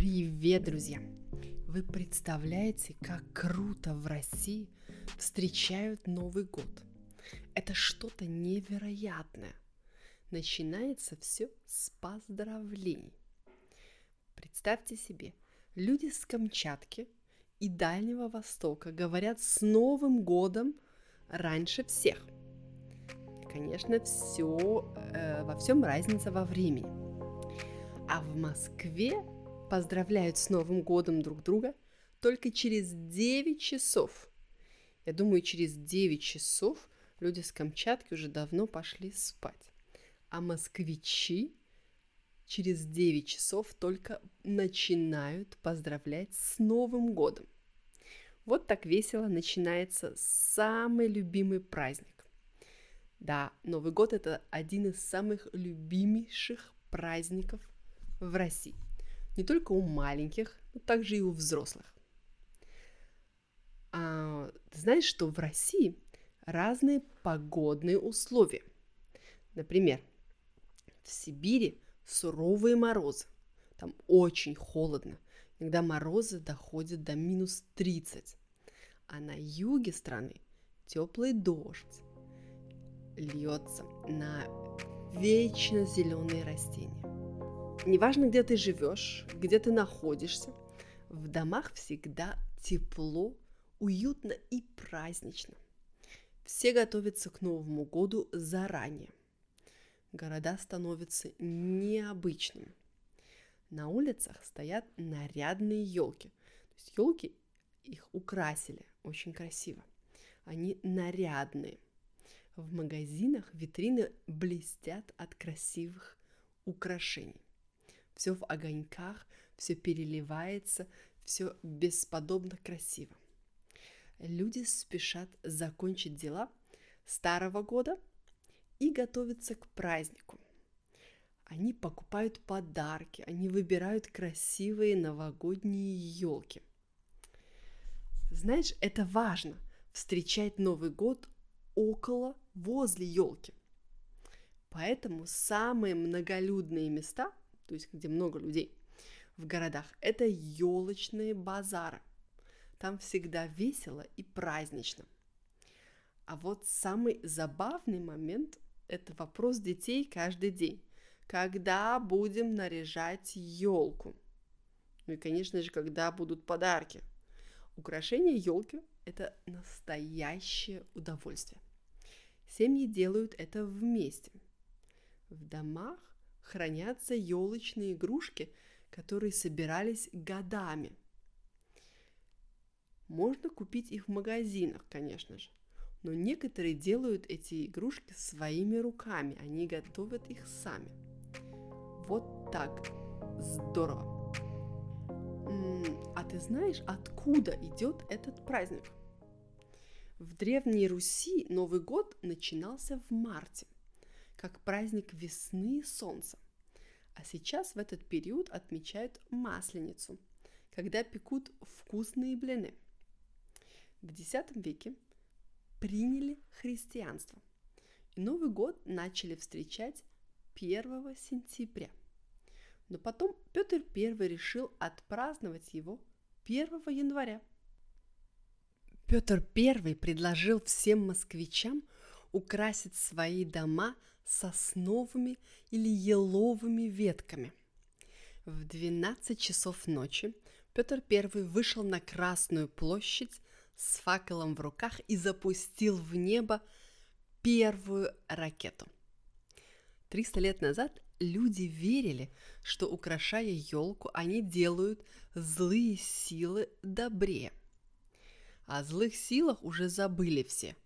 Привет, друзья! Вы представляете, как круто в России встречают Новый год? Это что-то невероятное. Начинается все с поздравлений. Представьте себе, люди с Камчатки и Дальнего Востока говорят с Новым годом раньше всех. Конечно, все, э, во всем разница во времени. А в Москве поздравляют с Новым годом друг друга только через 9 часов. Я думаю, через 9 часов люди с Камчатки уже давно пошли спать. А москвичи через 9 часов только начинают поздравлять с Новым годом. Вот так весело начинается самый любимый праздник. Да, Новый год это один из самых любимейших праздников в России – не только у маленьких, но также и у взрослых. А, ты знаешь, что в России разные погодные условия. Например, в Сибири суровые морозы. Там очень холодно. Иногда морозы доходят до минус 30. А на юге страны теплый дождь льется на вечно зеленые растения. Неважно, где ты живешь, где ты находишься, в домах всегда тепло, уютно и празднично. Все готовятся к Новому году заранее. Города становятся необычными. На улицах стоят нарядные елки. То есть елки их украсили очень красиво. Они нарядные. В магазинах витрины блестят от красивых украшений все в огоньках, все переливается, все бесподобно красиво. Люди спешат закончить дела старого года и готовятся к празднику. Они покупают подарки, они выбирают красивые новогодние елки. Знаешь, это важно встречать Новый год около, возле елки. Поэтому самые многолюдные места то есть где много людей в городах, это елочные базары. Там всегда весело и празднично. А вот самый забавный момент – это вопрос детей каждый день. Когда будем наряжать елку? Ну и, конечно же, когда будут подарки. Украшение елки – это настоящее удовольствие. Семьи делают это вместе. В домах хранятся елочные игрушки, которые собирались годами. Можно купить их в магазинах, конечно же, но некоторые делают эти игрушки своими руками, они готовят их сами. Вот так. Здорово. А ты знаешь, откуда идет этот праздник? В Древней Руси Новый год начинался в марте – как праздник весны и солнца. А сейчас в этот период отмечают Масленицу, когда пекут вкусные блины. В X веке приняли христианство. И Новый год начали встречать 1 сентября. Но потом Петр I решил отпраздновать его 1 января. Петр I предложил всем москвичам украсить свои дома – сосновыми или еловыми ветками. В 12 часов ночи Петр I вышел на Красную площадь с факелом в руках и запустил в небо первую ракету. 300 лет назад люди верили, что украшая елку, они делают злые силы добрее. О злых силах уже забыли все,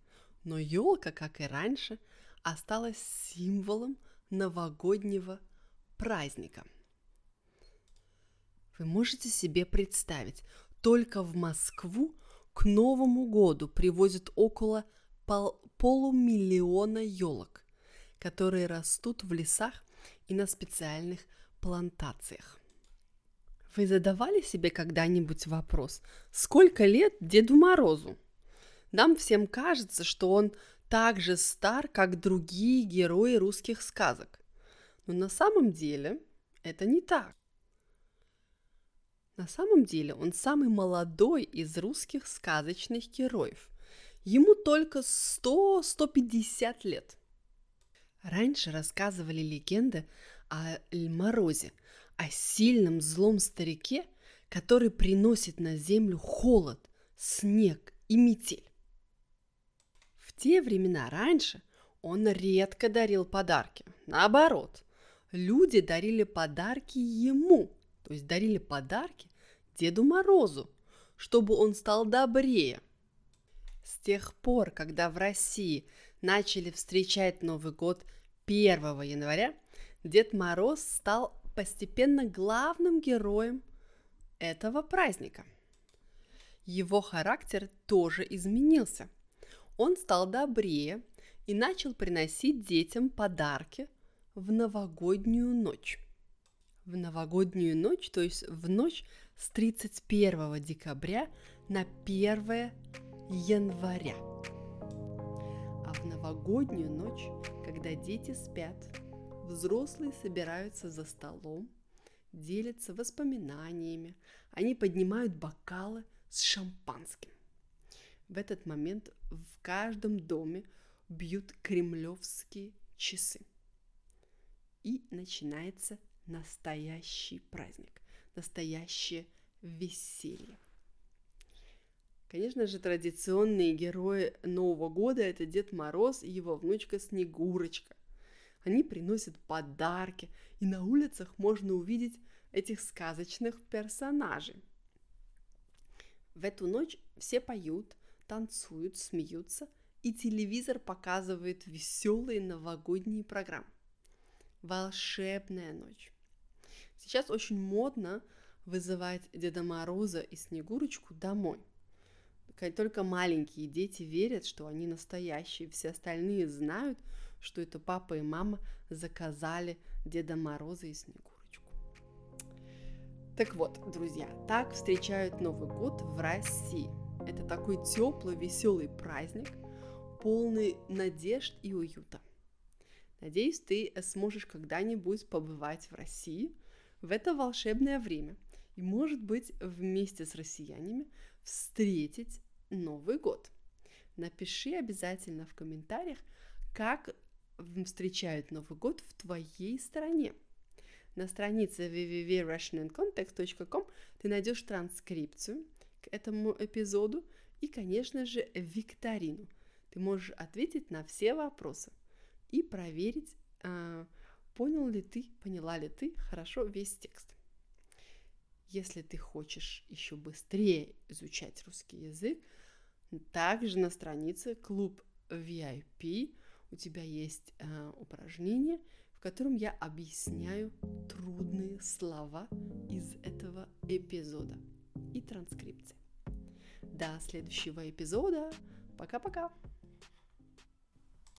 но елка, как и раньше, осталась символом новогоднего праздника. Вы можете себе представить, только в Москву к Новому году привозят около пол- полумиллиона елок, которые растут в лесах и на специальных плантациях. Вы задавали себе когда-нибудь вопрос, сколько лет Деду Морозу? Нам всем кажется, что он так же стар, как другие герои русских сказок. Но на самом деле это не так. На самом деле он самый молодой из русских сказочных героев. Ему только 100-150 лет. Раньше рассказывали легенды о Морозе, о сильном злом старике, который приносит на землю холод, снег и метель. Те времена раньше он редко дарил подарки. Наоборот, люди дарили подарки ему, то есть дарили подарки Деду Морозу, чтобы он стал добрее. С тех пор, когда в России начали встречать Новый год 1 января, Дед Мороз стал постепенно главным героем этого праздника. Его характер тоже изменился. Он стал добрее и начал приносить детям подарки в новогоднюю ночь. В новогоднюю ночь, то есть в ночь с 31 декабря на 1 января. А в новогоднюю ночь, когда дети спят, взрослые собираются за столом, делятся воспоминаниями, они поднимают бокалы с шампанским. В этот момент в каждом доме бьют кремлевские часы. И начинается настоящий праздник, настоящее веселье. Конечно же, традиционные герои Нового года – это Дед Мороз и его внучка Снегурочка. Они приносят подарки, и на улицах можно увидеть этих сказочных персонажей. В эту ночь все поют, танцуют, смеются, и телевизор показывает веселые новогодние программы. Волшебная ночь. Сейчас очень модно вызывать Деда Мороза и Снегурочку домой. Только маленькие дети верят, что они настоящие. Все остальные знают, что это папа и мама заказали Деда Мороза и Снегурочку. Так вот, друзья, так встречают Новый год в России. Это такой теплый, веселый праздник, полный надежд и уюта. Надеюсь, ты сможешь когда-нибудь побывать в России в это волшебное время и, может быть, вместе с россиянами встретить Новый год. Напиши обязательно в комментариях, как встречают Новый год в твоей стране. На странице www.russianandcontext.com ты найдешь транскрипцию к этому эпизоду и, конечно же, викторину. Ты можешь ответить на все вопросы и проверить, а, понял ли ты, поняла ли ты хорошо весь текст. Если ты хочешь еще быстрее изучать русский язык, также на странице клуб VIP у тебя есть э, упражнение, в котором я объясняю трудные слова из этого эпизода и транскрипции. До следующего эпизода. Пока-пока.